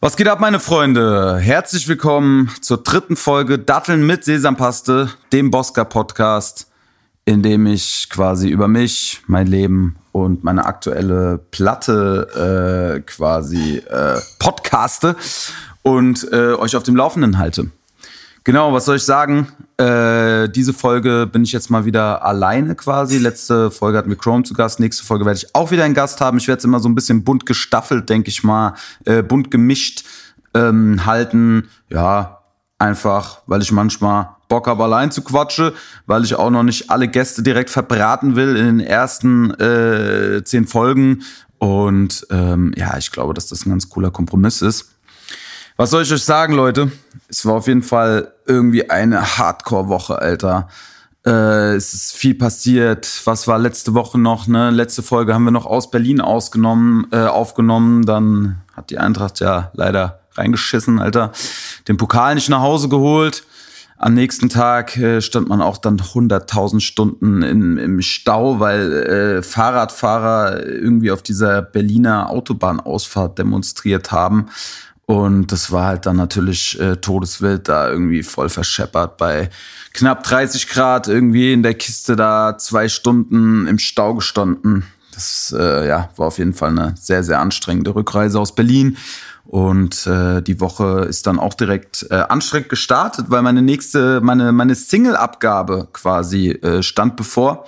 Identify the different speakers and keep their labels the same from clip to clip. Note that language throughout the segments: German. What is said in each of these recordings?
Speaker 1: Was geht ab, meine Freunde? Herzlich willkommen zur dritten Folge Datteln mit Sesampaste, dem Bosca-Podcast, in dem ich quasi über mich, mein Leben und meine aktuelle Platte äh, quasi äh, podcaste und äh, euch auf dem Laufenden halte. Genau, was soll ich sagen? Äh, diese Folge bin ich jetzt mal wieder alleine quasi. Letzte Folge hatten wir Chrome zu Gast. Nächste Folge werde ich auch wieder einen Gast haben. Ich werde es immer so ein bisschen bunt gestaffelt, denke ich mal, äh, bunt gemischt ähm, halten. Ja, einfach, weil ich manchmal Bock habe, allein zu quatschen, weil ich auch noch nicht alle Gäste direkt verbraten will in den ersten äh, zehn Folgen. Und ähm, ja, ich glaube, dass das ein ganz cooler Kompromiss ist. Was soll ich euch sagen, Leute? Es war auf jeden Fall irgendwie eine Hardcore-Woche, Alter. Äh, es ist viel passiert. Was war letzte Woche noch? Ne? Letzte Folge haben wir noch aus Berlin ausgenommen, äh, aufgenommen. Dann hat die Eintracht ja leider reingeschissen, Alter. Den Pokal nicht nach Hause geholt. Am nächsten Tag äh, stand man auch dann 100.000 Stunden in, im Stau, weil äh, Fahrradfahrer irgendwie auf dieser Berliner Autobahnausfahrt demonstriert haben. Und das war halt dann natürlich äh, todeswild da irgendwie voll verscheppert bei knapp 30 Grad irgendwie in der Kiste da zwei Stunden im Stau gestanden. Das äh, ja, war auf jeden Fall eine sehr, sehr anstrengende Rückreise aus Berlin. Und äh, die Woche ist dann auch direkt äh, anstrengend gestartet, weil meine nächste, meine, meine Single-Abgabe quasi äh, stand bevor.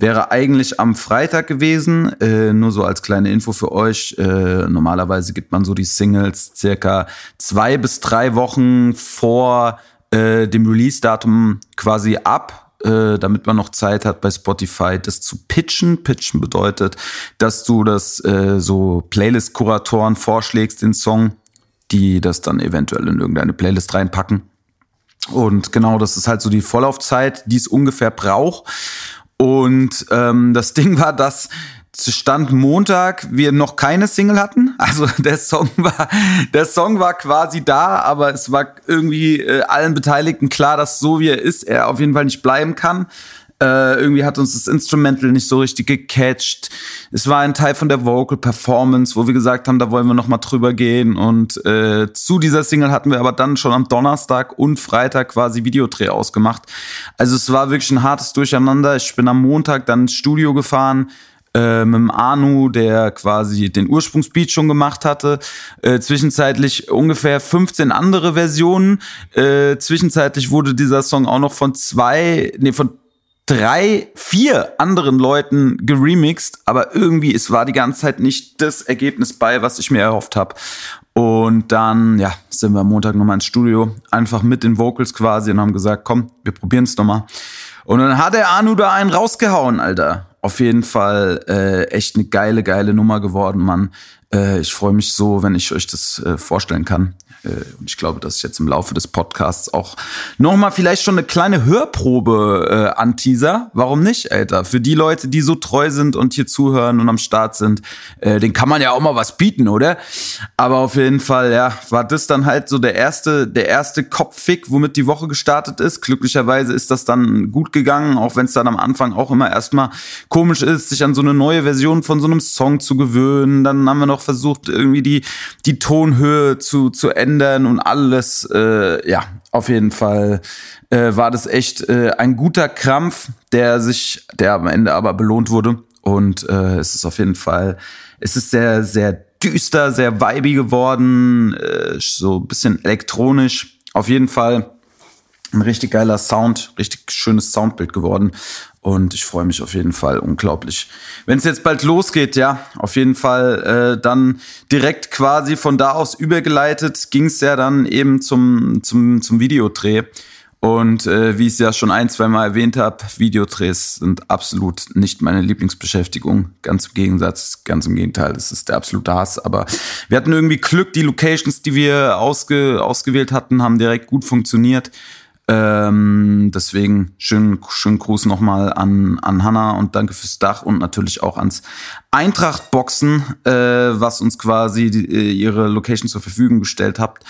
Speaker 1: Wäre eigentlich am Freitag gewesen, äh, nur so als kleine Info für euch. Äh, normalerweise gibt man so die Singles circa zwei bis drei Wochen vor äh, dem Release-Datum quasi ab, äh, damit man noch Zeit hat bei Spotify, das zu pitchen. Pitchen bedeutet, dass du das äh, so Playlist-Kuratoren vorschlägst, den Song, die das dann eventuell in irgendeine Playlist reinpacken. Und genau, das ist halt so die Vorlaufzeit, die es ungefähr braucht. Und ähm, das Ding war, dass Stand Montag wir noch keine Single hatten. Also der Song war, der Song war quasi da, aber es war irgendwie äh, allen Beteiligten klar, dass so wie er ist, er auf jeden Fall nicht bleiben kann. Äh, irgendwie hat uns das Instrumental nicht so richtig gecatcht. Es war ein Teil von der Vocal Performance, wo wir gesagt haben, da wollen wir noch mal drüber gehen. Und äh, zu dieser Single hatten wir aber dann schon am Donnerstag und Freitag quasi Videodreh ausgemacht. Also es war wirklich ein hartes Durcheinander. Ich bin am Montag dann ins Studio gefahren, äh, mit dem Anu, der quasi den Ursprungsbeat schon gemacht hatte. Äh, zwischenzeitlich ungefähr 15 andere Versionen. Äh, zwischenzeitlich wurde dieser Song auch noch von zwei, nee, von drei, vier anderen Leuten geremixed, aber irgendwie es war die ganze Zeit nicht das Ergebnis bei, was ich mir erhofft habe. Und dann, ja, sind wir am Montag nochmal ins Studio, einfach mit den Vocals quasi und haben gesagt, komm, wir probieren es nochmal. Und dann hat der Anu da einen rausgehauen, Alter. Auf jeden Fall äh, echt eine geile, geile Nummer geworden, Mann. Äh, ich freue mich so, wenn ich euch das äh, vorstellen kann. Äh, und ich glaube, dass ich jetzt im Laufe des Podcasts auch nochmal vielleicht schon eine kleine Hörprobe äh, anteaser. Warum nicht, Alter? Für die Leute, die so treu sind und hier zuhören und am Start sind, äh, den kann man ja auch mal was bieten, oder? Aber auf jeden Fall, ja, war das dann halt so der erste, der erste Kopffick, womit die Woche gestartet ist. Glücklicherweise ist das dann gut gegangen, auch wenn es dann am Anfang auch immer erstmal komisch ist, sich an so eine neue Version von so einem Song zu gewöhnen. Dann haben wir noch versucht, irgendwie die, die Tonhöhe zu, zu ändern ändern und alles. Äh, ja, auf jeden Fall äh, war das echt äh, ein guter Krampf, der sich, der am Ende aber belohnt wurde. Und äh, es ist auf jeden Fall, es ist sehr, sehr düster, sehr vibey geworden, äh, so ein bisschen elektronisch. Auf jeden Fall ein richtig geiler Sound, richtig schönes Soundbild geworden. Und ich freue mich auf jeden Fall unglaublich. Wenn es jetzt bald losgeht, ja, auf jeden Fall äh, dann direkt quasi von da aus übergeleitet, ging es ja dann eben zum, zum, zum Videodreh. Und äh, wie ich es ja schon ein, zwei Mal erwähnt habe, Videodrehs sind absolut nicht meine Lieblingsbeschäftigung. Ganz im Gegensatz, ganz im Gegenteil, das ist der absolute Hass. Aber wir hatten irgendwie Glück, die Locations, die wir ausge, ausgewählt hatten, haben direkt gut funktioniert. Ähm, deswegen schönen, schönen Gruß nochmal an, an Hanna und danke fürs Dach und natürlich auch ans Eintracht-Boxen, äh, was uns quasi die, äh, ihre Location zur Verfügung gestellt habt.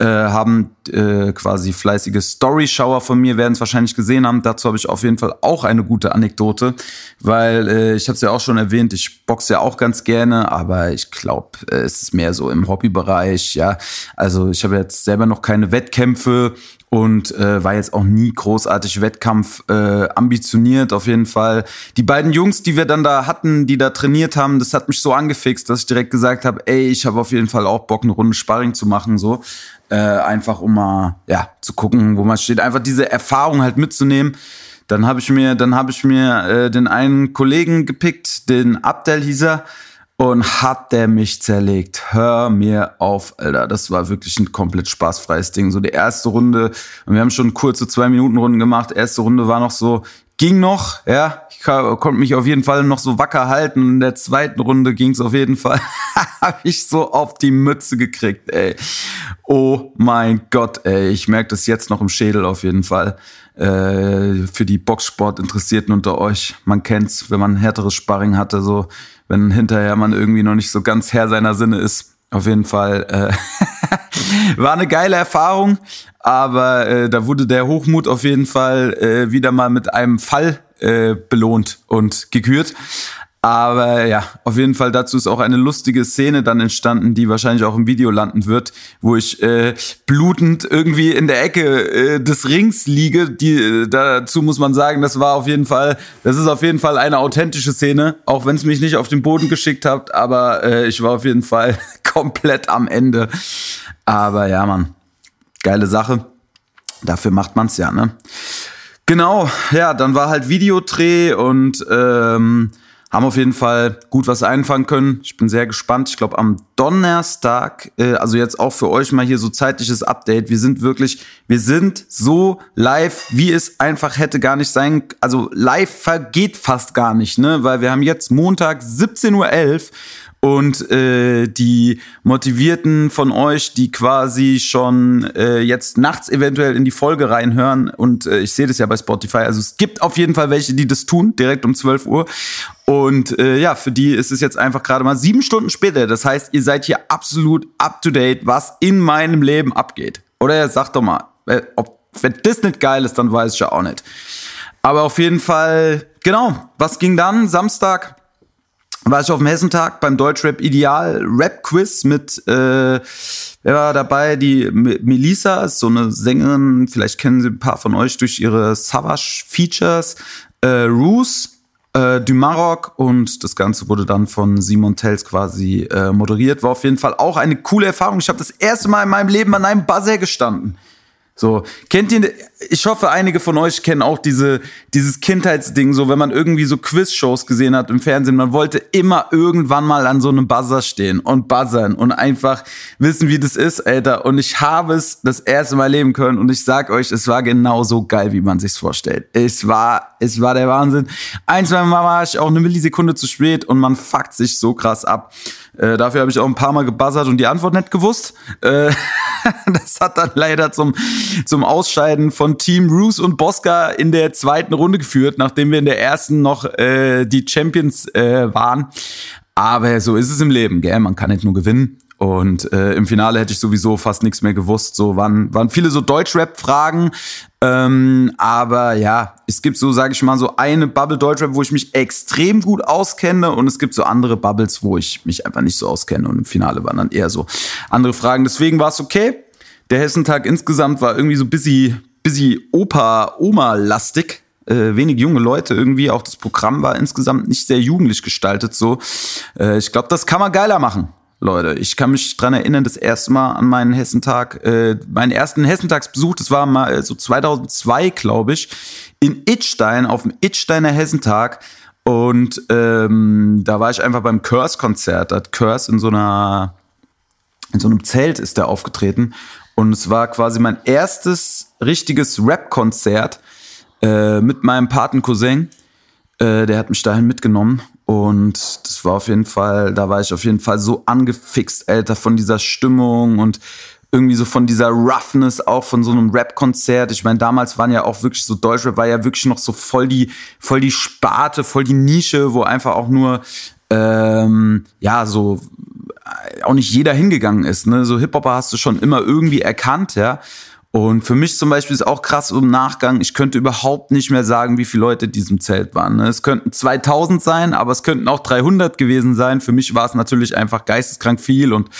Speaker 1: Äh, haben äh, quasi fleißige Story-Schauer von mir, werden es wahrscheinlich gesehen haben. Dazu habe ich auf jeden Fall auch eine gute Anekdote, weil äh, ich habe es ja auch schon erwähnt, ich boxe ja auch ganz gerne, aber ich glaube, äh, es ist mehr so im Hobbybereich. Ja, also ich habe jetzt selber noch keine Wettkämpfe und äh, war jetzt auch nie großartig Wettkampf äh, ambitioniert auf jeden Fall. Die beiden Jungs, die wir dann da hatten, die da trainiert haben, das hat mich so angefixt, dass ich direkt gesagt habe, ey, ich habe auf jeden Fall auch Bock, eine Runde Sparring zu machen, so äh, einfach um mal ja zu gucken, wo man steht, einfach diese Erfahrung halt mitzunehmen. Dann habe ich mir, dann habe ich mir äh, den einen Kollegen gepickt, den Abdel hieß er und hat der mich zerlegt. Hör mir auf, Alter. Das war wirklich ein komplett spaßfreies Ding. So die erste Runde, und wir haben schon kurze Zwei-Minuten-Runden gemacht. Erste Runde war noch so, ging noch, ja. Ich konnte mich auf jeden Fall noch so wacker halten. In der zweiten Runde ging es auf jeden Fall. habe ich so auf die Mütze gekriegt, ey. Oh mein Gott, ey. Ich merke das jetzt noch im Schädel auf jeden Fall. Äh, für die Boxsport-Interessierten unter euch. Man kennt's, wenn man härteres Sparring hatte, so wenn hinterher man irgendwie noch nicht so ganz Herr seiner Sinne ist. Auf jeden Fall äh, war eine geile Erfahrung, aber äh, da wurde der Hochmut auf jeden Fall äh, wieder mal mit einem Fall äh, belohnt und gekürt. Aber ja, auf jeden Fall dazu ist auch eine lustige Szene dann entstanden, die wahrscheinlich auch im Video landen wird, wo ich äh, blutend irgendwie in der Ecke äh, des Rings liege. Die, äh, dazu muss man sagen, das war auf jeden Fall, das ist auf jeden Fall eine authentische Szene, auch wenn es mich nicht auf den Boden geschickt hat, aber äh, ich war auf jeden Fall komplett am Ende. Aber ja, Mann, geile Sache. Dafür macht man's ja, ne? Genau, ja, dann war halt Videodreh und ähm, haben auf jeden Fall gut was einfangen können. Ich bin sehr gespannt. Ich glaube, am Donnerstag, äh, also jetzt auch für euch mal hier so zeitliches Update. Wir sind wirklich, wir sind so live, wie es einfach hätte gar nicht sein. Also live vergeht fast gar nicht, ne? Weil wir haben jetzt Montag 17.11 Uhr und äh, die Motivierten von euch, die quasi schon äh, jetzt nachts eventuell in die Folge reinhören und äh, ich sehe das ja bei Spotify, also es gibt auf jeden Fall welche, die das tun, direkt um 12 Uhr und äh, ja, für die ist es jetzt einfach gerade mal sieben Stunden später, das heißt, ihr seid hier absolut up-to-date, was in meinem Leben abgeht. Oder sagt doch mal, äh, ob, wenn das nicht geil ist, dann weiß ich ja auch nicht. Aber auf jeden Fall, genau, was ging dann? Samstag war ich auf dem Hessentag beim Deutschrap Ideal Rap Quiz mit, äh, wer war dabei? Die Melissa, ist so eine Sängerin, vielleicht kennen sie ein paar von euch durch ihre Savage Features. Äh, Roos, äh, du Maroc und das Ganze wurde dann von Simon Tells quasi äh, moderiert. War auf jeden Fall auch eine coole Erfahrung. Ich habe das erste Mal in meinem Leben an einem Buzzer gestanden. So, kennt ihr, ich hoffe, einige von euch kennen auch diese, dieses Kindheitsding, so, wenn man irgendwie so Quiz-Shows gesehen hat im Fernsehen, man wollte immer irgendwann mal an so einem Buzzer stehen und buzzern und einfach wissen, wie das ist, Alter. Und ich habe es das erste Mal leben können und ich sag euch, es war genauso geil, wie man sich's vorstellt. Es war, es war der Wahnsinn. Ein, zwei Mal war ich auch eine Millisekunde zu spät und man fuckt sich so krass ab. Äh, dafür habe ich auch ein paar Mal gebuzzert und die Antwort nicht gewusst. Äh, das hat dann leider zum, zum Ausscheiden von Team Roos und Bosca in der zweiten Runde geführt, nachdem wir in der ersten noch äh, die Champions äh, waren. Aber so ist es im Leben, gell? Man kann nicht nur gewinnen. Und äh, im Finale hätte ich sowieso fast nichts mehr gewusst. So waren, waren viele so Deutschrap-Fragen. Ähm, aber ja, es gibt so, sage ich mal, so eine Bubble Deutschrap, wo ich mich extrem gut auskenne. Und es gibt so andere Bubbles, wo ich mich einfach nicht so auskenne. Und im Finale waren dann eher so andere Fragen. Deswegen war es okay. Der Hessentag insgesamt war irgendwie so busy, busy Opa, Oma-lastig. Äh, wenig junge Leute irgendwie. Auch das Programm war insgesamt nicht sehr jugendlich gestaltet. So, äh, ich glaube, das kann man geiler machen. Leute. Ich kann mich dran erinnern, das erste Mal an meinen Hessentag, äh, meinen ersten Hessentagsbesuch, das war mal äh, so 2002, glaube ich, in Itstein, auf dem Itsteiner Hessentag. Und ähm, da war ich einfach beim Curse-Konzert. Da hat Curse in so einer, in so einem Zelt ist der aufgetreten. Und es war quasi mein erstes richtiges Rap-Konzert äh, mit meinem Patencousin. Äh, der hat mich dahin mitgenommen. Und das war auf jeden Fall, da war ich auf jeden Fall so angefixt, Alter, von dieser Stimmung und irgendwie so von dieser Roughness auch von so einem Rap-Konzert. Ich meine, damals waren ja auch wirklich so Deutschrap war ja wirklich noch so voll die, voll die Sparte, voll die Nische, wo einfach auch nur ähm, ja so äh, auch nicht jeder hingegangen ist. Ne? So Hip-Hopper hast du schon immer irgendwie erkannt, ja. Und für mich zum Beispiel ist auch krass im Nachgang, ich könnte überhaupt nicht mehr sagen, wie viele Leute in diesem Zelt waren. Ne? Es könnten 2000 sein, aber es könnten auch 300 gewesen sein. Für mich war es natürlich einfach geisteskrank viel und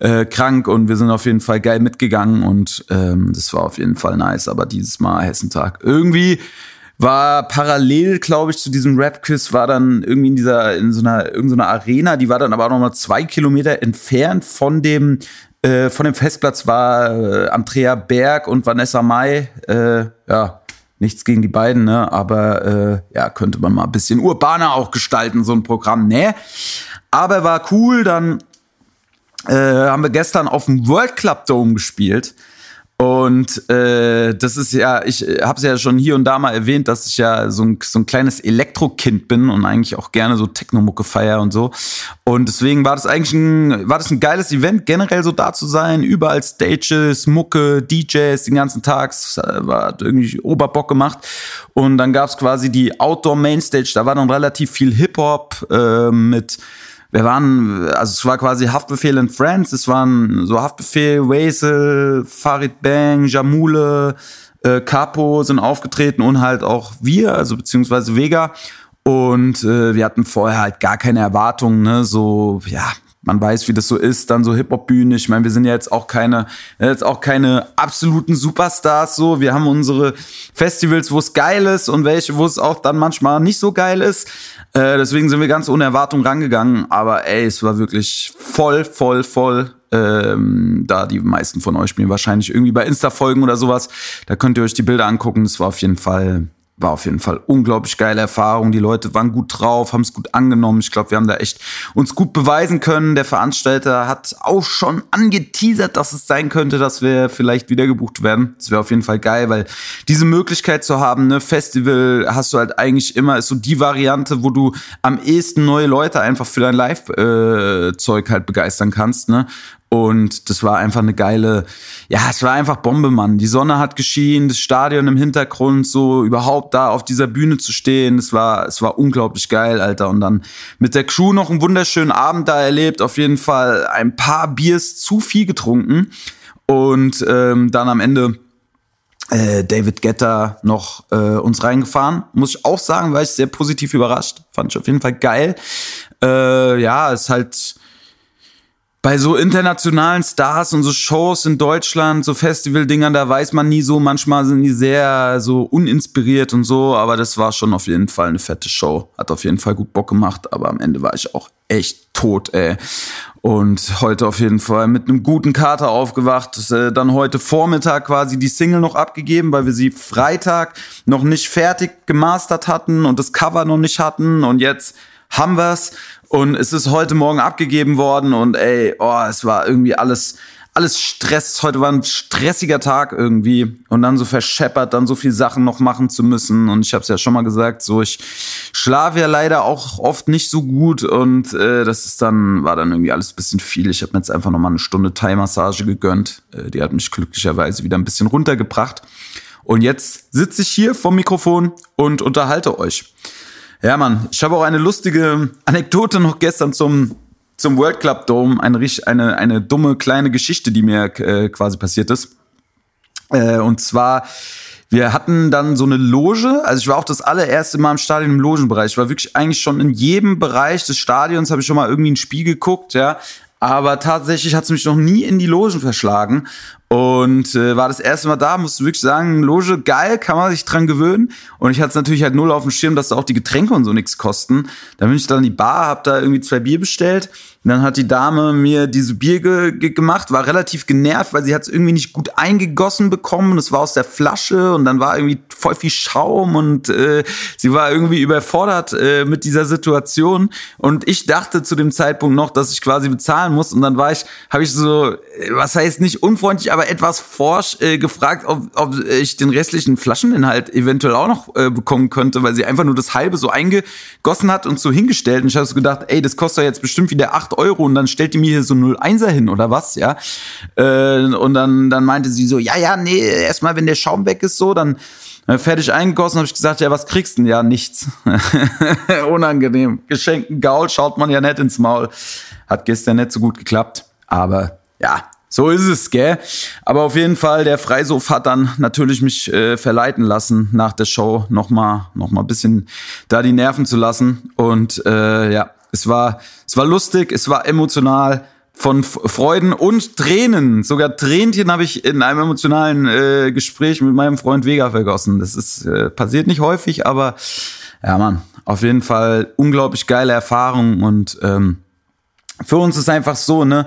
Speaker 1: äh, krank und wir sind auf jeden Fall geil mitgegangen und ähm, das war auf jeden Fall nice. Aber dieses Mal Hessentag irgendwie war parallel, glaube ich, zu diesem Rap-Quiz, war dann irgendwie in dieser, in so einer, irgendeiner Arena, die war dann aber auch noch mal zwei Kilometer entfernt von dem äh, von dem Festplatz war äh, Andrea Berg und Vanessa Mai. Äh, ja, nichts gegen die beiden, ne? aber äh, ja, könnte man mal ein bisschen urbaner auch gestalten, so ein Programm, ne? Aber war cool, dann äh, haben wir gestern auf dem World Club Dome gespielt. Und äh, das ist ja, ich habe es ja schon hier und da mal erwähnt, dass ich ja so ein, so ein kleines Elektrokind bin und eigentlich auch gerne so Technomucke feier und so. Und deswegen war das eigentlich ein, war das ein geiles Event, generell so da zu sein. Überall Stages, Mucke, DJs den ganzen Tag. War irgendwie Oberbock gemacht. Und dann gab's quasi die Outdoor Mainstage, da war dann relativ viel Hip-Hop äh, mit wir waren, also es war quasi Haftbefehl in Friends, es waren so Haftbefehl, Wesel, Farid Bang, Jamule, äh, Capo sind aufgetreten und halt auch wir, also beziehungsweise Vega. Und äh, wir hatten vorher halt gar keine Erwartungen, ne, so, ja, man weiß, wie das so ist, dann so Hip-Hop-Bühne. Ich meine, wir sind ja jetzt auch keine, jetzt auch keine absoluten Superstars so. Wir haben unsere Festivals, wo es geil ist und welche, wo es auch dann manchmal nicht so geil ist. Äh, deswegen sind wir ganz ohne Erwartung rangegangen. Aber ey, es war wirklich voll, voll, voll. Ähm, da die meisten von euch mir wahrscheinlich irgendwie bei Insta folgen oder sowas. Da könnt ihr euch die Bilder angucken. Das war auf jeden Fall war auf jeden Fall unglaublich geile Erfahrung. Die Leute waren gut drauf, haben es gut angenommen. Ich glaube, wir haben da echt uns gut beweisen können. Der Veranstalter hat auch schon angeteasert, dass es sein könnte, dass wir vielleicht wieder gebucht werden. Das wäre auf jeden Fall geil, weil diese Möglichkeit zu haben, ne, Festival hast du halt eigentlich immer, ist so die Variante, wo du am ehesten neue Leute einfach für dein Live-Zeug äh, halt begeistern kannst, ne? Und das war einfach eine geile, ja, es war einfach Bombe, Mann. Die Sonne hat geschienen, das Stadion im Hintergrund, so überhaupt da auf dieser Bühne zu stehen, es war, es war unglaublich geil, Alter. Und dann mit der Crew noch einen wunderschönen Abend da erlebt, auf jeden Fall ein paar Biers zu viel getrunken. Und ähm, dann am Ende äh, David Getter noch äh, uns reingefahren. Muss ich auch sagen, war ich sehr positiv überrascht. Fand ich auf jeden Fall geil. Äh, ja, ist halt bei so internationalen Stars und so Shows in Deutschland, so Festival-Dingern, da weiß man nie so, manchmal sind die sehr so uninspiriert und so, aber das war schon auf jeden Fall eine fette Show. Hat auf jeden Fall gut Bock gemacht, aber am Ende war ich auch echt tot, ey. Und heute auf jeden Fall mit einem guten Kater aufgewacht. Äh, dann heute Vormittag quasi die Single noch abgegeben, weil wir sie Freitag noch nicht fertig gemastert hatten und das Cover noch nicht hatten. Und jetzt haben wir's. Und es ist heute Morgen abgegeben worden und ey, oh, es war irgendwie alles, alles Stress. Heute war ein stressiger Tag irgendwie und dann so verscheppert, dann so viel Sachen noch machen zu müssen. Und ich habe es ja schon mal gesagt, so ich schlafe ja leider auch oft nicht so gut und äh, das ist dann war dann irgendwie alles bisschen viel. Ich habe mir jetzt einfach noch mal eine Stunde Thai-Massage gegönnt. Äh, die hat mich glücklicherweise wieder ein bisschen runtergebracht. Und jetzt sitze ich hier vom Mikrofon und unterhalte euch. Ja, Mann, ich habe auch eine lustige Anekdote noch gestern zum, zum World Club Dome. Eine, eine, eine dumme kleine Geschichte, die mir äh, quasi passiert ist. Äh, und zwar, wir hatten dann so eine Loge. Also ich war auch das allererste Mal im Stadion im Logenbereich. Ich war wirklich eigentlich schon in jedem Bereich des Stadions, habe ich schon mal irgendwie ein Spiel geguckt, ja. Aber tatsächlich hat es mich noch nie in die Logen verschlagen. Und äh, war das erste Mal da, musste wirklich sagen, Loge geil, kann man sich dran gewöhnen. Und ich hatte es natürlich halt null auf dem Schirm, dass da auch die Getränke und so nichts kosten. Dann bin ich dann in die Bar, hab da irgendwie zwei Bier bestellt. Und dann hat die Dame mir diese Bier ge ge gemacht, war relativ genervt, weil sie hat es irgendwie nicht gut eingegossen bekommen. Es war aus der Flasche und dann war irgendwie voll viel Schaum und äh, sie war irgendwie überfordert äh, mit dieser Situation. Und ich dachte zu dem Zeitpunkt noch, dass ich quasi bezahlen muss. Und dann war ich, habe ich so, was heißt nicht unfreundlich, aber aber etwas forsch äh, gefragt, ob, ob ich den restlichen Flascheninhalt eventuell auch noch äh, bekommen könnte, weil sie einfach nur das halbe so eingegossen hat und so hingestellt. Und ich habe so gedacht, ey, das kostet jetzt bestimmt wieder acht Euro und dann stellt die mir hier so 01er hin oder was, ja. Äh, und dann, dann meinte sie so, ja, ja, nee, erstmal, wenn der Schaum weg ist, so, dann äh, fertig eingegossen, habe ich gesagt, ja, was kriegst du denn? Ja, nichts. Unangenehm. Geschenkten Gaul schaut man ja nett ins Maul. Hat gestern nicht so gut geklappt, aber ja, so ist es, gell? Aber auf jeden Fall, der Freisof hat dann natürlich mich äh, verleiten lassen, nach der Show nochmal noch mal ein bisschen da die Nerven zu lassen. Und äh, ja, es war, es war lustig, es war emotional von Freuden und Tränen. Sogar Tränchen habe ich in einem emotionalen äh, Gespräch mit meinem Freund Vega vergossen. Das ist äh, passiert nicht häufig, aber ja, man, auf jeden Fall unglaublich geile Erfahrung und ähm, für uns ist einfach so, ne?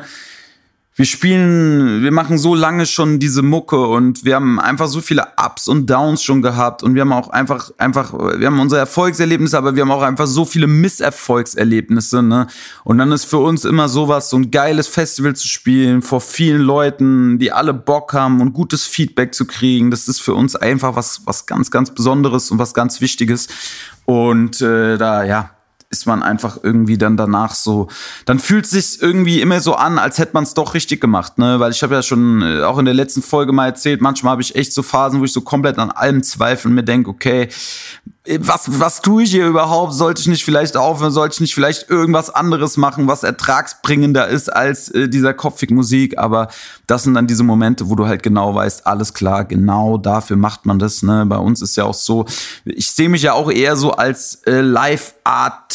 Speaker 1: Wir spielen, wir machen so lange schon diese Mucke und wir haben einfach so viele Ups und Downs schon gehabt und wir haben auch einfach, einfach, wir haben unsere Erfolgserlebnisse, aber wir haben auch einfach so viele Misserfolgserlebnisse, ne? Und dann ist für uns immer sowas, so ein geiles Festival zu spielen vor vielen Leuten, die alle Bock haben und gutes Feedback zu kriegen. Das ist für uns einfach was, was ganz, ganz Besonderes und was ganz Wichtiges. Und äh, da, ja, ist man einfach irgendwie dann danach so, dann fühlt es sich irgendwie immer so an, als hätte man es doch richtig gemacht, ne? Weil ich habe ja schon äh, auch in der letzten Folge mal erzählt, manchmal habe ich echt so Phasen, wo ich so komplett an allem zweifle und mir denke, okay, was, was tue ich hier überhaupt? Sollte ich nicht vielleicht aufhören? Sollte ich nicht vielleicht irgendwas anderes machen, was ertragsbringender ist als äh, dieser Kopfig-Musik? Aber das sind dann diese Momente, wo du halt genau weißt, alles klar, genau dafür macht man das. Ne? Bei uns ist ja auch so, ich sehe mich ja auch eher so als äh,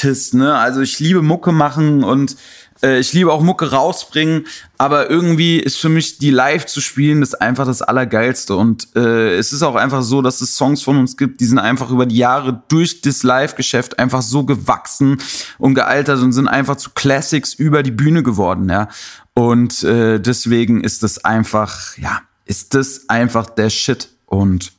Speaker 1: Live-Artist. Ne? Also ich liebe Mucke machen und äh, ich liebe auch Mucke rausbringen, aber irgendwie ist für mich die live zu spielen das einfach das Allergeilste. Und äh, es ist auch einfach so, dass es Songs von uns gibt, die sind einfach über die Jahre durch das Live-Geschäft einfach so gewachsen und gealtert und sind einfach zu Classics über die Bühne geworden, ja. Und äh, deswegen ist das einfach, ja, ist das einfach der Shit. Und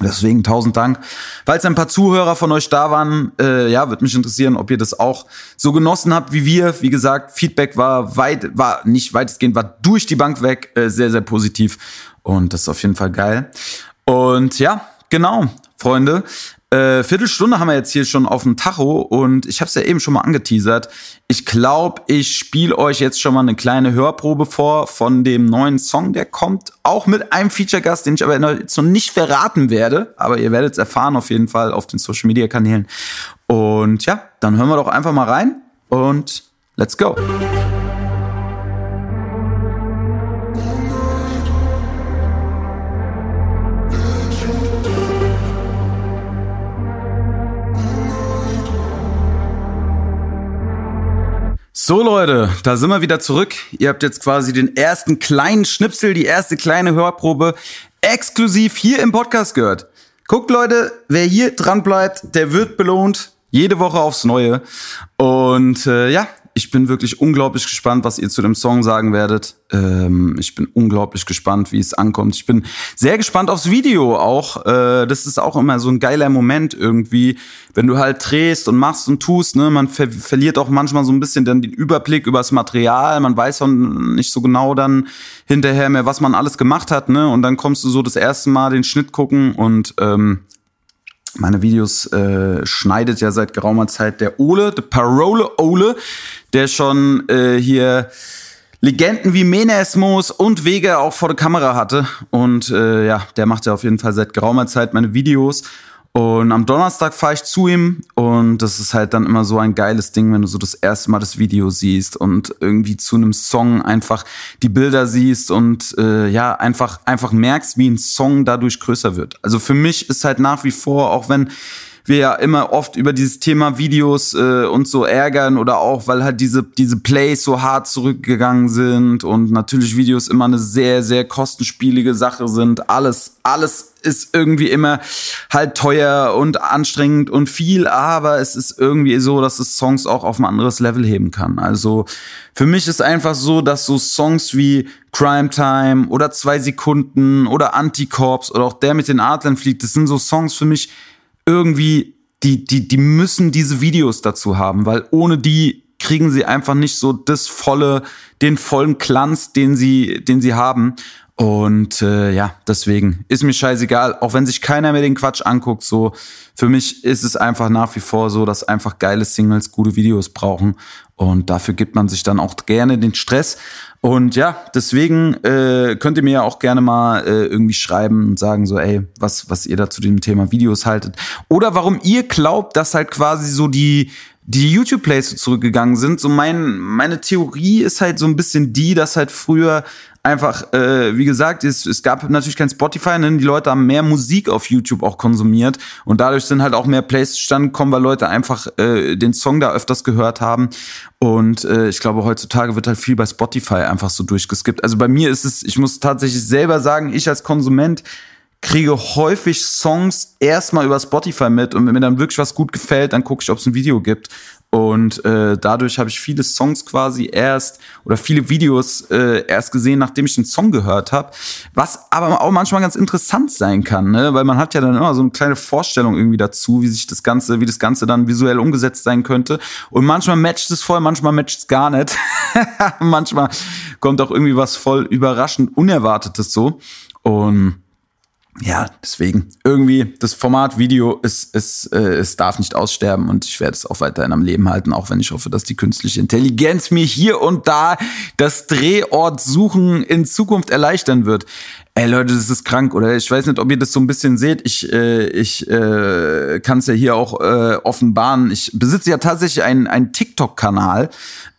Speaker 1: Deswegen tausend Dank. Falls ein paar Zuhörer von euch da waren, äh, ja, würde mich interessieren, ob ihr das auch so genossen habt wie wir. Wie gesagt, Feedback war weit, war nicht weitestgehend, war durch die Bank weg, äh, sehr, sehr positiv. Und das ist auf jeden Fall geil. Und ja, genau, Freunde. Äh, Viertelstunde haben wir jetzt hier schon auf dem Tacho und ich habe es ja eben schon mal angeteasert. Ich glaube, ich spiele euch jetzt schon mal eine kleine Hörprobe vor von dem neuen Song, der kommt. Auch mit einem Feature-Gast, den ich aber jetzt noch nicht verraten werde. Aber ihr werdet es erfahren auf jeden Fall auf den Social-Media-Kanälen. Und ja, dann hören wir doch einfach mal rein und let's go. So Leute, da sind wir wieder zurück. Ihr habt jetzt quasi den ersten kleinen Schnipsel, die erste kleine Hörprobe exklusiv hier im Podcast gehört. Guckt Leute, wer hier dran bleibt, der wird belohnt. Jede Woche aufs Neue. Und äh, ja, ich bin wirklich unglaublich gespannt, was ihr zu dem Song sagen werdet. Ähm, ich bin unglaublich gespannt, wie es ankommt. Ich bin sehr gespannt aufs Video auch. Äh, das ist auch immer so ein geiler Moment irgendwie, wenn du halt drehst und machst und tust. Ne? Man ver verliert auch manchmal so ein bisschen dann den Überblick über das Material. Man weiß auch nicht so genau dann hinterher mehr, was man alles gemacht hat. Ne? Und dann kommst du so das erste Mal den Schnitt gucken und ähm, meine Videos äh, schneidet ja seit geraumer Zeit der Ole, der Parole Ole, der schon äh, hier Legenden wie Menesmos und Wege auch vor der Kamera hatte. Und äh, ja, der macht ja auf jeden Fall seit geraumer Zeit meine Videos. Und am Donnerstag fahre ich zu ihm und das ist halt dann immer so ein geiles Ding, wenn du so das erste Mal das Video siehst und irgendwie zu einem Song einfach die Bilder siehst und äh, ja, einfach, einfach merkst, wie ein Song dadurch größer wird. Also für mich ist halt nach wie vor, auch wenn wir ja immer oft über dieses Thema Videos äh, uns so ärgern oder auch, weil halt diese, diese Plays so hart zurückgegangen sind und natürlich Videos immer eine sehr, sehr kostenspielige Sache sind. Alles, alles ist irgendwie immer halt teuer und anstrengend und viel, aber es ist irgendwie so, dass es Songs auch auf ein anderes Level heben kann. Also für mich ist einfach so, dass so Songs wie Crime Time oder Zwei Sekunden oder Anticorps oder auch der mit den Adlern fliegt, das sind so Songs für mich, irgendwie, die, die, die müssen diese Videos dazu haben, weil ohne die kriegen sie einfach nicht so das volle, den vollen Glanz, den sie, den sie haben. Und äh, ja, deswegen ist mir scheißegal, auch wenn sich keiner mehr den Quatsch anguckt. So, für mich ist es einfach nach wie vor so, dass einfach geile Singles gute Videos brauchen. Und dafür gibt man sich dann auch gerne den Stress. Und ja, deswegen äh, könnt ihr mir ja auch gerne mal äh, irgendwie schreiben und sagen so, ey, was, was ihr da zu dem Thema Videos haltet. Oder warum ihr glaubt, dass halt quasi so die, die YouTube-Plays zurückgegangen sind. So mein, meine Theorie ist halt so ein bisschen die, dass halt früher einfach, äh, wie gesagt, es, es gab natürlich kein Spotify, ne? die Leute haben mehr Musik auf YouTube auch konsumiert und dadurch sind halt auch mehr Plays zustande gekommen, weil Leute einfach äh, den Song da öfters gehört haben und äh, ich glaube, heutzutage wird halt viel bei Spotify einfach so durchgeskippt. Also bei mir ist es, ich muss tatsächlich selber sagen, ich als Konsument kriege häufig Songs erstmal über Spotify mit und wenn mir dann wirklich was gut gefällt, dann gucke ich, ob es ein Video gibt. Und äh, dadurch habe ich viele Songs quasi erst oder viele Videos äh, erst gesehen, nachdem ich den Song gehört habe. Was aber auch manchmal ganz interessant sein kann, ne? weil man hat ja dann immer so eine kleine Vorstellung irgendwie dazu, wie sich das Ganze, wie das Ganze dann visuell umgesetzt sein könnte. Und manchmal matcht es voll, manchmal matcht es gar nicht. manchmal kommt auch irgendwie was voll überraschend Unerwartetes so. Und ja, deswegen irgendwie das Format Video ist, ist, äh, es darf nicht aussterben und ich werde es auch weiterhin am Leben halten, auch wenn ich hoffe, dass die künstliche Intelligenz mir hier und da das Drehort suchen in Zukunft erleichtern wird. Ey Leute, das ist krank, oder? Ich weiß nicht, ob ihr das so ein bisschen seht. Ich, äh, ich äh, kann es ja hier auch äh, offenbaren. Ich besitze ja tatsächlich einen, einen TikTok-Kanal,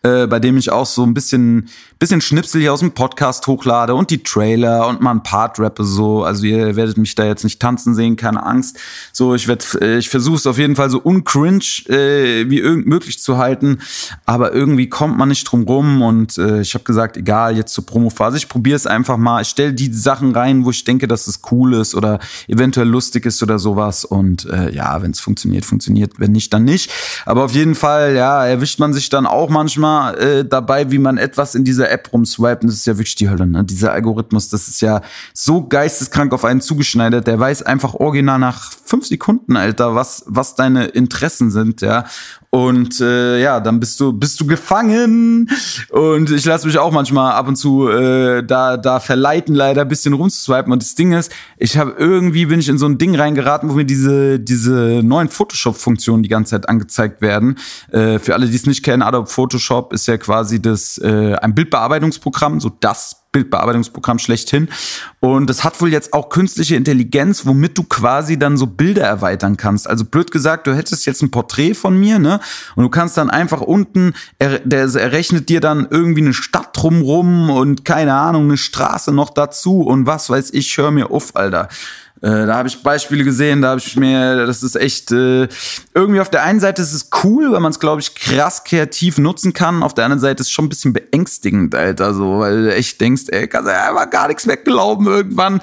Speaker 1: äh, bei dem ich auch so ein bisschen, bisschen Schnipsel hier aus dem Podcast hochlade und die Trailer und mal ein Part rappe so. Also ihr werdet mich da jetzt nicht tanzen sehen, keine Angst. So, ich werd, äh, ich versuche es auf jeden Fall so uncringe äh, wie irgend möglich zu halten, aber irgendwie kommt man nicht drum rum und äh, ich habe gesagt, egal, jetzt zur Promophase, ich probiere es einfach mal. Ich stelle die Sachen rein, wo ich denke, dass es cool ist oder eventuell lustig ist oder sowas. Und äh, ja, wenn es funktioniert, funktioniert. Wenn nicht, dann nicht. Aber auf jeden Fall, ja, erwischt man sich dann auch manchmal äh, dabei, wie man etwas in dieser App rumswipet. das ist ja wirklich die Hölle, ne? Dieser Algorithmus, das ist ja so geisteskrank auf einen zugeschneidert. Der weiß einfach original nach fünf Sekunden, Alter, was, was deine Interessen sind, ja. Und äh, ja, dann bist du bist du gefangen. Und ich lasse mich auch manchmal ab und zu äh, da da verleiten, leider ein bisschen rumzuswipen. Und das Ding ist, ich habe irgendwie bin ich in so ein Ding reingeraten, wo mir diese diese neuen Photoshop-Funktionen die ganze Zeit angezeigt werden. Äh, für alle, die es nicht kennen, Adobe Photoshop ist ja quasi das äh, ein Bildbearbeitungsprogramm, so das Bildbearbeitungsprogramm schlechthin. Und das hat wohl jetzt auch künstliche Intelligenz, womit du quasi dann so Bilder erweitern kannst. Also blöd gesagt, du hättest jetzt ein Porträt von mir, ne? Und du kannst dann einfach unten, er, der errechnet dir dann irgendwie eine Stadt drumrum und keine Ahnung, eine Straße noch dazu und was weiß ich, hör mir auf, Alter. Äh, da habe ich Beispiele gesehen, da habe ich mir, das ist echt, äh, irgendwie auf der einen Seite ist es cool, weil man es, glaube ich, krass kreativ nutzen kann. Auf der anderen Seite ist es schon ein bisschen beängstigend, Alter, so, weil du echt denkst, ey, kannst du einfach gar nichts mehr irgendwann.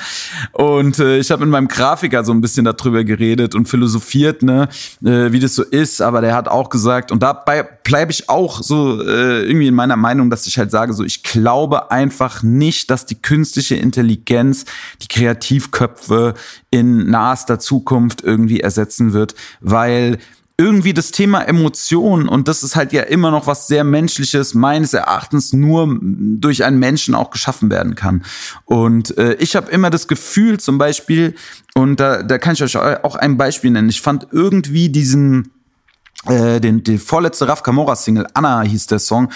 Speaker 1: Und äh, ich habe mit meinem Grafiker so ein bisschen darüber geredet und philosophiert, ne, äh, wie das so ist. Aber der hat auch gesagt, und dabei bleibe ich auch so äh, irgendwie in meiner Meinung, dass ich halt sage, so, ich glaube einfach nicht, dass die künstliche Intelligenz, die Kreativköpfe, in nahester Zukunft irgendwie ersetzen wird, weil irgendwie das Thema Emotion und das ist halt ja immer noch was sehr menschliches meines Erachtens nur durch einen Menschen auch geschaffen werden kann. Und äh, ich habe immer das Gefühl zum Beispiel und da, da kann ich euch auch ein Beispiel nennen ich fand irgendwie diesen äh, den die vorletzte Raf Camora Single Anna hieß der Song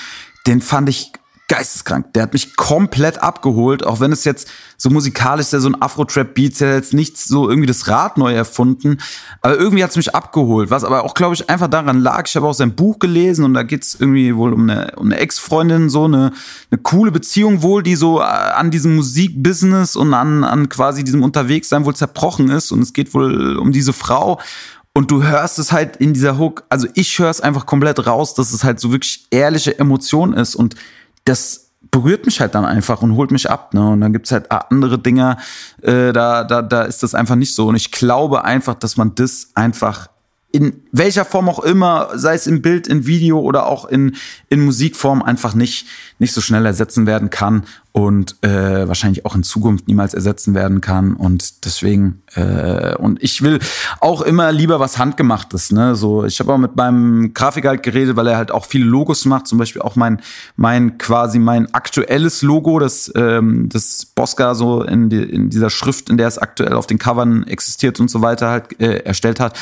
Speaker 1: den fand ich geisteskrank. Der hat mich komplett abgeholt, auch wenn es jetzt so musikalisch ist, so ein Afro-Trap-Beat, der jetzt nichts so irgendwie das Rad neu erfunden, aber irgendwie hat es mich abgeholt, was aber auch, glaube ich, einfach daran lag. Ich habe auch sein Buch gelesen und da geht es irgendwie wohl um eine, um eine Ex-Freundin, so eine, eine coole Beziehung wohl, die so äh, an diesem Musikbusiness und an, an quasi diesem Unterwegssein wohl zerbrochen ist und es geht wohl um diese Frau und du hörst es halt in dieser Hook, also ich höre es einfach komplett raus, dass es halt so wirklich ehrliche Emotion ist und das berührt mich halt dann einfach und holt mich ab. Ne? Und dann gibt's halt andere Dinge, äh, da, da, da ist das einfach nicht so. Und ich glaube einfach, dass man das einfach in welcher Form auch immer, sei es im Bild, in Video oder auch in, in Musikform, einfach nicht, nicht so schnell ersetzen werden kann. Und äh, wahrscheinlich auch in Zukunft niemals ersetzen werden kann. Und deswegen, äh, und ich will auch immer lieber was Handgemachtes. Ne? So, ich habe auch mit meinem Grafiker halt geredet, weil er halt auch viele Logos macht. Zum Beispiel auch mein, mein quasi mein aktuelles Logo, das, ähm, das Bosca so in, die, in dieser Schrift, in der es aktuell auf den Covern existiert und so weiter halt äh, erstellt hat.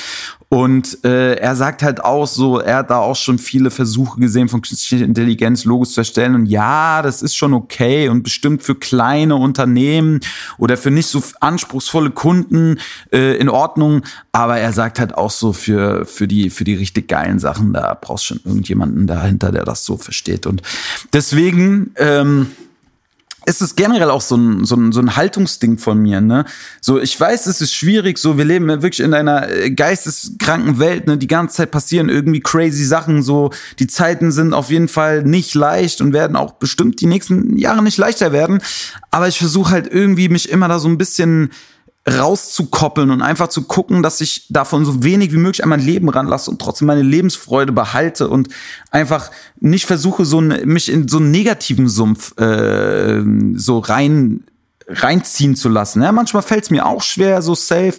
Speaker 1: Und äh, er sagt halt auch so, er hat da auch schon viele Versuche gesehen von künstlicher Intelligenz Logos zu erstellen. Und ja, das ist schon okay und bestimmt für kleine Unternehmen oder für nicht so anspruchsvolle Kunden äh, in Ordnung. Aber er sagt halt auch so, für, für, die, für die richtig geilen Sachen, da brauchst du schon irgendjemanden dahinter, der das so versteht. Und deswegen, ähm, es ist generell auch so ein, so ein, so ein Haltungsding von mir, ne? So, ich weiß, es ist schwierig, so, wir leben wirklich in einer äh, geisteskranken Welt, ne? Die ganze Zeit passieren irgendwie crazy Sachen, so, die Zeiten sind auf jeden Fall nicht leicht und werden auch bestimmt die nächsten Jahre nicht leichter werden. Aber ich versuche halt irgendwie mich immer da so ein bisschen rauszukoppeln und einfach zu gucken, dass ich davon so wenig wie möglich an mein Leben ranlasse und trotzdem meine Lebensfreude behalte und einfach nicht versuche, so mich in so einen negativen Sumpf äh, so rein reinziehen zu lassen. Ja, manchmal fällt es mir auch schwer, so safe,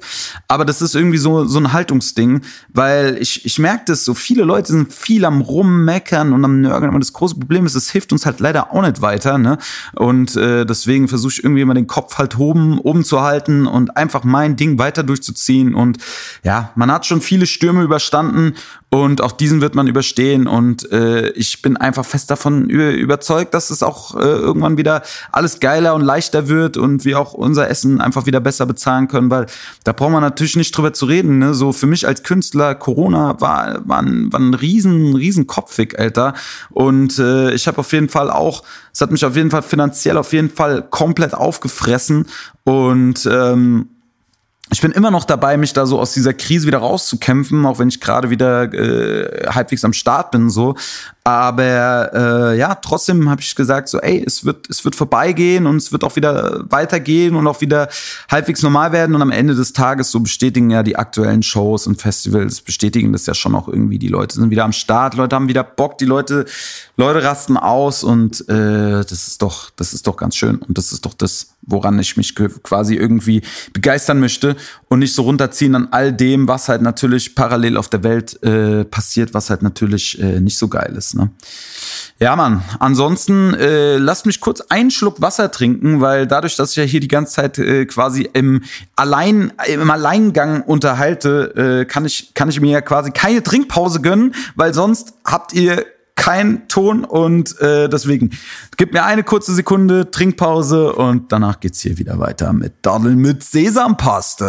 Speaker 1: aber das ist irgendwie so, so ein Haltungsding, weil ich, ich merke das, so viele Leute sind viel am Rummeckern und am Nörgeln, aber das große Problem ist, es hilft uns halt leider auch nicht weiter, ne? Und äh, deswegen versuche ich irgendwie immer den Kopf halt oben, oben zu halten und einfach mein Ding weiter durchzuziehen und ja, man hat schon viele Stürme überstanden und auch diesen wird man überstehen. Und äh, ich bin einfach fest davon überzeugt, dass es auch äh, irgendwann wieder alles geiler und leichter wird und wir auch unser Essen einfach wieder besser bezahlen können, weil da braucht man natürlich nicht drüber zu reden. Ne? So für mich als Künstler, Corona war, war, ein, war ein riesen, riesen Kopfweg, Alter. Und äh, ich habe auf jeden Fall auch, es hat mich auf jeden Fall finanziell auf jeden Fall komplett aufgefressen. Und ähm, ich bin immer noch dabei, mich da so aus dieser Krise wieder rauszukämpfen, auch wenn ich gerade wieder äh, halbwegs am Start bin so. Aber äh, ja, trotzdem habe ich gesagt, so, ey, es wird, es wird vorbeigehen und es wird auch wieder weitergehen und auch wieder halbwegs normal werden. Und am Ende des Tages, so bestätigen ja die aktuellen Shows und Festivals, bestätigen das ja schon auch irgendwie. Die Leute sind wieder am Start, Leute haben wieder Bock, die Leute, Leute rasten aus und äh, das ist doch, das ist doch ganz schön. Und das ist doch das, woran ich mich quasi irgendwie begeistern möchte und nicht so runterziehen an all dem, was halt natürlich parallel auf der Welt äh, passiert, was halt natürlich äh, nicht so geil ist. Ne? Ja, Mann. Ansonsten äh, lasst mich kurz einen Schluck Wasser trinken, weil dadurch, dass ich ja hier die ganze Zeit äh, quasi im Allein im Alleingang unterhalte, äh, kann ich kann ich mir ja quasi keine Trinkpause gönnen, weil sonst habt ihr kein Ton und äh, deswegen gib mir eine kurze Sekunde Trinkpause und danach geht's hier wieder weiter mit Daddeln mit Sesampaste.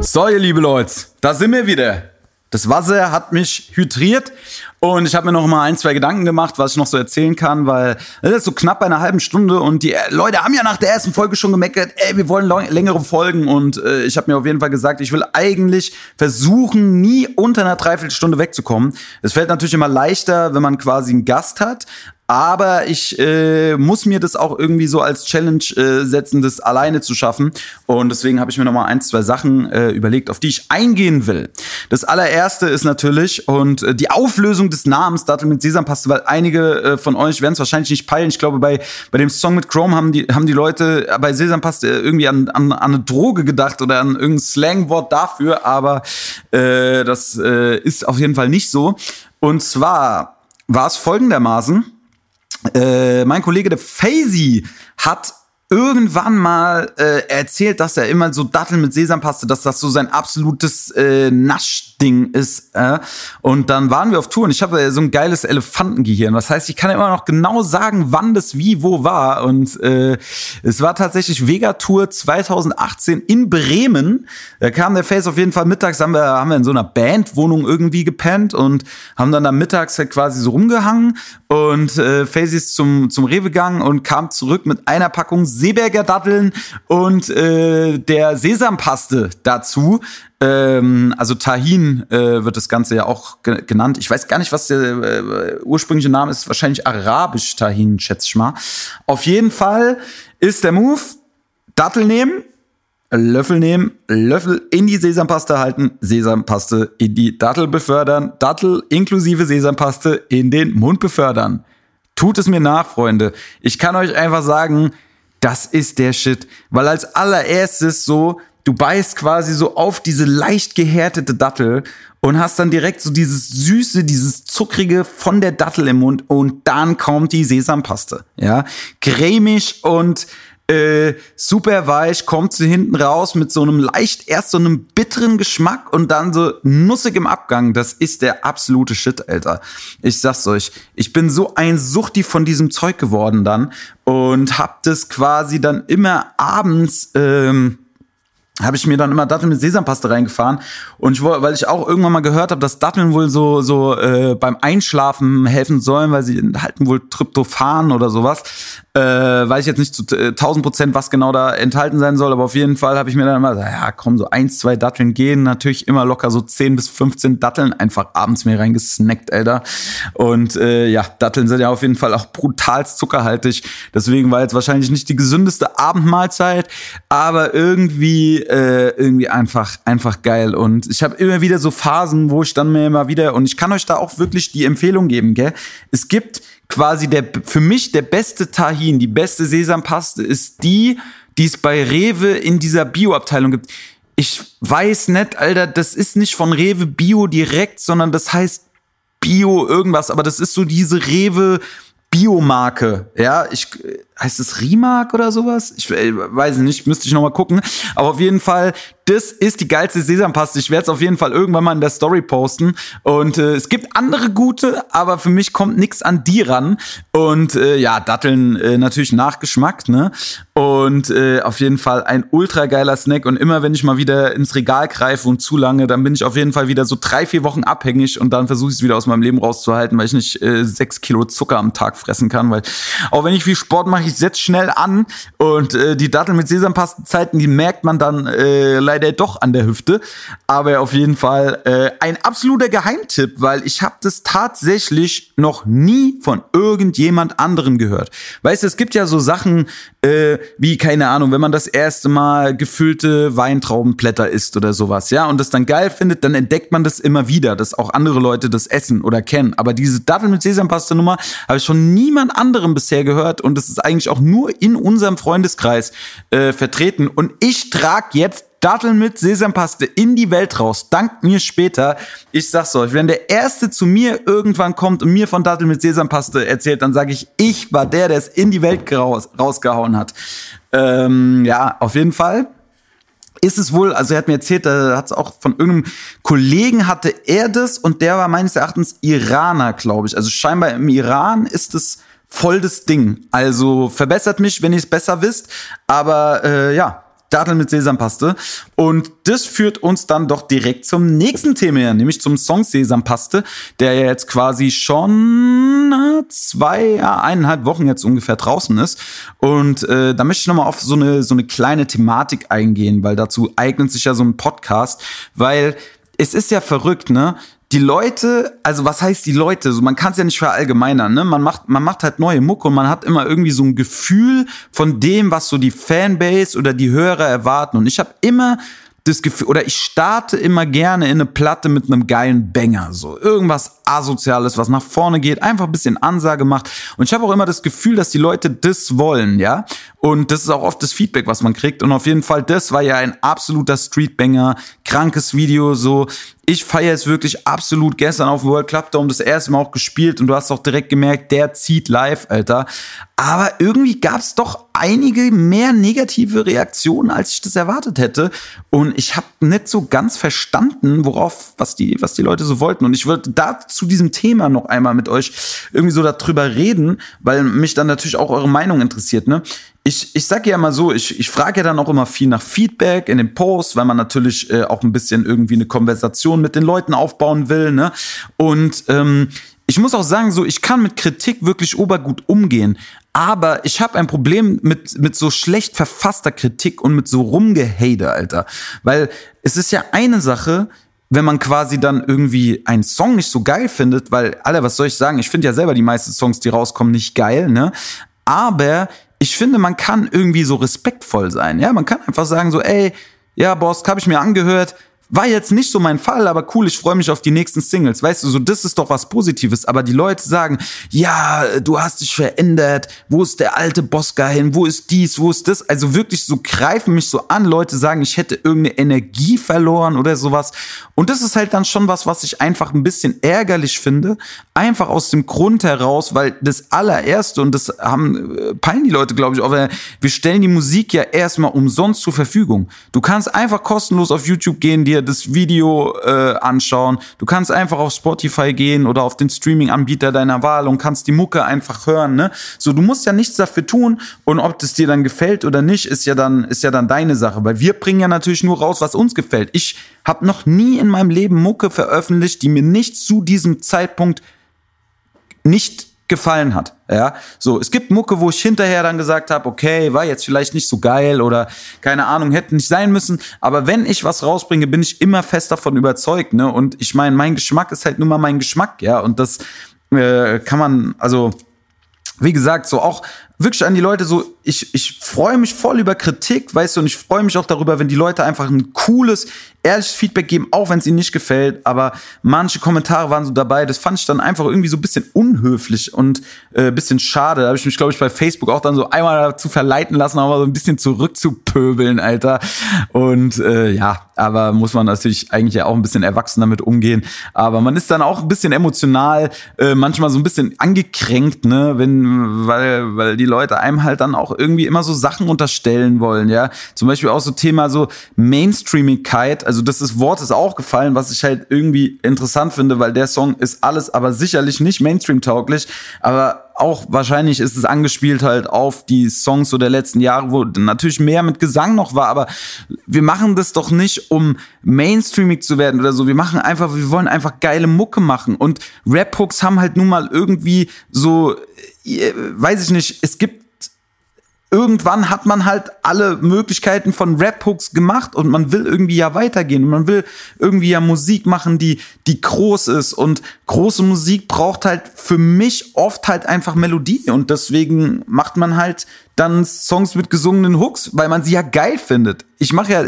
Speaker 1: So, ihr liebe Leute, da sind wir wieder. Das Wasser hat mich hydriert und ich habe mir noch mal ein, zwei Gedanken gemacht, was ich noch so erzählen kann, weil es ist so knapp bei einer halben Stunde und die Leute haben ja nach der ersten Folge schon gemeckert, ey, wir wollen längere Folgen und äh, ich habe mir auf jeden Fall gesagt, ich will eigentlich versuchen, nie unter einer Dreiviertelstunde wegzukommen. Es fällt natürlich immer leichter, wenn man quasi einen Gast hat, aber ich äh, muss mir das auch irgendwie so als Challenge äh, setzen, das alleine zu schaffen. Und deswegen habe ich mir noch mal ein, zwei Sachen äh, überlegt, auf die ich eingehen will. Das allererste ist natürlich und äh, die Auflösung des Namens Dattel mit Sesampaste, weil einige äh, von euch werden es wahrscheinlich nicht peilen. Ich glaube, bei, bei dem Song mit Chrome haben die, haben die Leute bei Sesampaste irgendwie an, an, an eine Droge gedacht oder an irgendein Slangwort dafür. Aber äh, das äh, ist auf jeden Fall nicht so. Und zwar war es folgendermaßen äh, mein Kollege der Faisy hat irgendwann mal äh, erzählt, dass er immer so Datteln mit Sesampaste, dass das so sein absolutes äh, Naschding ist. Äh? Und dann waren wir auf Tour und ich habe so ein geiles Elefantengehirn. Das heißt, ich kann immer noch genau sagen, wann das wie wo war. Und äh, es war tatsächlich Vega-Tour 2018 in Bremen. Da kam der Face auf jeden Fall mittags, haben wir, haben wir in so einer Bandwohnung irgendwie gepennt und haben dann da mittags halt quasi so rumgehangen. Und äh, Face ist zum, zum Rewe gegangen und kam zurück mit einer Packung Seeberger Datteln und äh, der Sesampaste dazu. Ähm, also Tahin äh, wird das Ganze ja auch ge genannt. Ich weiß gar nicht, was der äh, ursprüngliche Name ist. Wahrscheinlich arabisch Tahin, schätze ich mal. Auf jeden Fall ist der Move, Dattel nehmen, Löffel nehmen, Löffel in die Sesampaste halten, Sesampaste in die Dattel befördern, Dattel inklusive Sesampaste in den Mund befördern. Tut es mir nach, Freunde. Ich kann euch einfach sagen, das ist der Shit. Weil als allererstes so, du beißt quasi so auf diese leicht gehärtete Dattel und hast dann direkt so dieses Süße, dieses Zuckrige von der Dattel im Mund und dann kommt die Sesampaste. Ja, cremig und äh, super weich, kommt sie hinten raus mit so einem leicht erst so einem bitteren Geschmack und dann so nussig im Abgang. Das ist der absolute Shit, Alter. Ich sag's euch, ich bin so ein Suchti von diesem Zeug geworden dann und hab das quasi dann immer abends ähm, habe ich mir dann immer Datteln mit Sesampaste reingefahren und ich weil ich auch irgendwann mal gehört habe, dass Datteln wohl so so äh, beim Einschlafen helfen sollen, weil sie enthalten wohl Tryptophan oder sowas. Äh, weiß ich jetzt nicht zu äh, 1000 Prozent, was genau da enthalten sein soll, aber auf jeden Fall habe ich mir dann immer gesagt, ja komm, so eins, zwei Datteln gehen, natürlich immer locker so 10 bis 15 Datteln einfach abends mir reingesnackt, Alter. Und äh, ja, Datteln sind ja auf jeden Fall auch brutal zuckerhaltig, deswegen war jetzt wahrscheinlich nicht die gesündeste Abendmahlzeit, aber irgendwie äh, irgendwie einfach einfach geil und ich habe immer wieder so Phasen, wo ich dann mir immer wieder und ich kann euch da auch wirklich die Empfehlung geben, gell? Es gibt quasi der für mich der beste Tahin, die beste Sesampaste ist die, die es bei Rewe in dieser Bioabteilung gibt. Ich weiß nicht, Alter, das ist nicht von Rewe Bio direkt, sondern das heißt Bio irgendwas, aber das ist so diese Rewe Biomarke. Ja, ich heißt es Rimark oder sowas? Ich äh, weiß nicht, müsste ich noch mal gucken, aber auf jeden Fall das ist die geilste Sesampaste. Ich werde es auf jeden Fall irgendwann mal in der Story posten. Und äh, es gibt andere gute, aber für mich kommt nichts an die ran. Und äh, ja, Datteln äh, natürlich Nachgeschmack, ne? Und äh, auf jeden Fall ein ultra geiler Snack. Und immer wenn ich mal wieder ins Regal greife und zu lange, dann bin ich auf jeden Fall wieder so drei, vier Wochen abhängig und dann versuche ich es wieder aus meinem Leben rauszuhalten, weil ich nicht äh, sechs Kilo Zucker am Tag fressen kann. Weil auch wenn ich viel Sport mache, ich setze schnell an und äh, die Datteln mit Sesampastenzeiten, die merkt man dann äh, doch an der Hüfte. Aber auf jeden Fall äh, ein absoluter Geheimtipp, weil ich habe das tatsächlich noch nie von irgendjemand anderem gehört. Weißt du, es gibt ja so Sachen äh, wie, keine Ahnung, wenn man das erste Mal gefüllte Weintraubenblätter isst oder sowas, ja, und das dann geil findet, dann entdeckt man das immer wieder, dass auch andere Leute das essen oder kennen. Aber diese Dattel mit Sesampaste-Nummer habe ich von niemand anderem bisher gehört und das ist eigentlich auch nur in unserem Freundeskreis äh, vertreten. Und ich trage jetzt Datteln mit Sesampaste in die Welt raus. Dank mir später. Ich sag's euch, wenn der Erste zu mir irgendwann kommt und mir von Datteln mit Sesampaste erzählt, dann sage ich, ich war der, der es in die Welt raus, rausgehauen hat. Ähm, ja, auf jeden Fall ist es wohl, also er hat mir erzählt, da hat es auch von irgendeinem Kollegen hatte er das und der war meines Erachtens Iraner, glaube ich. Also scheinbar im Iran ist es voll das Ding. Also verbessert mich, wenn ihr es besser wisst. Aber äh, ja, Datteln mit Sesampaste. Und das führt uns dann doch direkt zum nächsten Thema, nämlich zum Song Sesampaste, der ja jetzt quasi schon zwei, eineinhalb Wochen jetzt ungefähr draußen ist. Und äh, da möchte ich nochmal auf so eine, so eine kleine Thematik eingehen, weil dazu eignet sich ja so ein Podcast, weil es ist ja verrückt, ne? Die Leute, also was heißt die Leute? So, man kann es ja nicht verallgemeinern, ne? Man macht, man macht halt neue Mucke und man hat immer irgendwie so ein Gefühl von dem, was so die Fanbase oder die Hörer erwarten. Und ich habe immer das Gefühl, oder ich starte immer gerne in eine Platte mit einem geilen Banger, so irgendwas asoziales, was nach vorne geht, einfach ein bisschen Ansage macht. Und ich habe auch immer das Gefühl, dass die Leute das wollen, ja. Und das ist auch oft das Feedback, was man kriegt. Und auf jeden Fall, das war ja ein absoluter Streetbanger, krankes Video, so ich feiere es wirklich absolut gestern auf dem World Club Dome das erste Mal auch gespielt und du hast auch direkt gemerkt, der zieht live, Alter. Aber irgendwie gab es doch einige mehr negative Reaktionen, als ich das erwartet hätte. Und ich habe nicht so ganz verstanden, worauf, was die, was die Leute so wollten. Und ich würde da zu diesem Thema noch einmal mit euch irgendwie so darüber reden, weil mich dann natürlich auch eure Meinung interessiert. Ne? Ich, ich sage ja immer so, ich, ich frage ja dann auch immer viel nach Feedback in den Posts, weil man natürlich äh, auch ein bisschen irgendwie eine Konversation mit den Leuten aufbauen will. Ne? Und ähm, ich muss auch sagen, so ich kann mit Kritik wirklich obergut umgehen. Aber ich habe ein Problem mit, mit so schlecht verfasster Kritik und mit so rumgehate, Alter. Weil es ist ja eine Sache, wenn man quasi dann irgendwie einen Song nicht so geil findet, weil, Alter, was soll ich sagen? Ich finde ja selber die meisten Songs, die rauskommen, nicht geil, ne? Aber ich finde, man kann irgendwie so respektvoll sein, ja? Man kann einfach sagen so, ey, ja, Boss, habe ich mir angehört, war jetzt nicht so mein Fall, aber cool, ich freue mich auf die nächsten Singles. Weißt du, so das ist doch was Positives. Aber die Leute sagen, ja, du hast dich verändert. Wo ist der alte Bosca hin? Wo ist dies? Wo ist das? Also wirklich so greifen mich so an. Leute sagen, ich hätte irgendeine Energie verloren oder sowas. Und das ist halt dann schon was, was ich einfach ein bisschen ärgerlich finde. Einfach aus dem Grund heraus, weil das allererste, und das haben, äh, peilen die Leute, glaube ich, auch, wir stellen die Musik ja erstmal umsonst zur Verfügung. Du kannst einfach kostenlos auf YouTube gehen, dir das Video äh, anschauen. Du kannst einfach auf Spotify gehen oder auf den Streaming-Anbieter deiner Wahl und kannst die Mucke einfach hören. Ne? So, du musst ja nichts dafür tun und ob das dir dann gefällt oder nicht, ist ja dann ist ja dann deine Sache, weil wir bringen ja natürlich nur raus, was uns gefällt. Ich habe noch nie in meinem Leben Mucke veröffentlicht, die mir nicht zu diesem Zeitpunkt nicht gefallen hat. Ja, so es gibt Mucke, wo ich hinterher dann gesagt habe, okay, war jetzt vielleicht nicht so geil oder keine Ahnung, hätte nicht sein müssen. Aber wenn ich was rausbringe, bin ich immer fest davon überzeugt. Ne? Und ich meine, mein Geschmack ist halt nur mal mein Geschmack, ja. Und das äh, kann man, also wie gesagt, so auch wirklich an die Leute so, ich, ich freue mich voll über Kritik, weißt du, und ich freue mich auch darüber, wenn die Leute einfach ein cooles, ehrliches Feedback geben, auch wenn es ihnen nicht gefällt. Aber manche Kommentare waren so dabei, das fand ich dann einfach irgendwie so ein bisschen unhöflich und äh, bisschen schade. Da habe ich mich, glaube ich, bei Facebook auch dann so einmal dazu verleiten lassen, aber so ein bisschen zurückzupöbeln, Alter. Und äh, ja, aber muss man natürlich eigentlich ja auch ein bisschen erwachsen damit umgehen. Aber man ist dann auch ein bisschen emotional, äh, manchmal so ein bisschen angekränkt, ne, wenn, weil, weil die Leute einem halt dann auch irgendwie immer so Sachen unterstellen wollen, ja. Zum Beispiel auch so Thema so Mainstreamigkeit, also das ist, Wort ist auch gefallen, was ich halt irgendwie interessant finde, weil der Song ist alles, aber sicherlich nicht Mainstream-tauglich, aber auch wahrscheinlich ist es angespielt halt auf die Songs so der letzten Jahre, wo natürlich mehr mit Gesang noch war, aber wir machen das doch nicht, um mainstreamig zu werden oder so. Wir machen einfach, wir wollen einfach geile Mucke machen und Rap-Hooks haben halt nun mal irgendwie so weiß ich nicht, es gibt irgendwann hat man halt alle Möglichkeiten von Rap-Hooks gemacht und man will irgendwie ja weitergehen. Man will irgendwie ja Musik machen, die, die groß ist. Und große Musik braucht halt für mich oft halt einfach Melodie. Und deswegen macht man halt dann Songs mit gesungenen Hooks, weil man sie ja geil findet. Ich mache ja